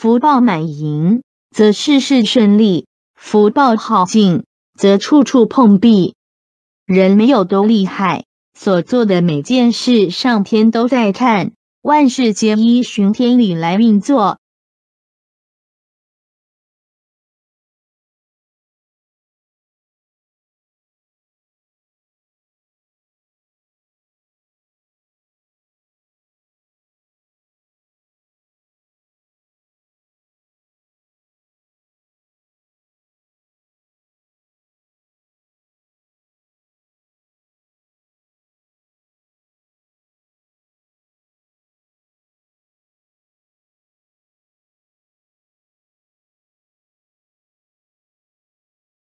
福报满盈则事事顺利福报耗尽则处处碰壁。人没有多厉害所做的每件事上天都在看。万事皆依循天理来运作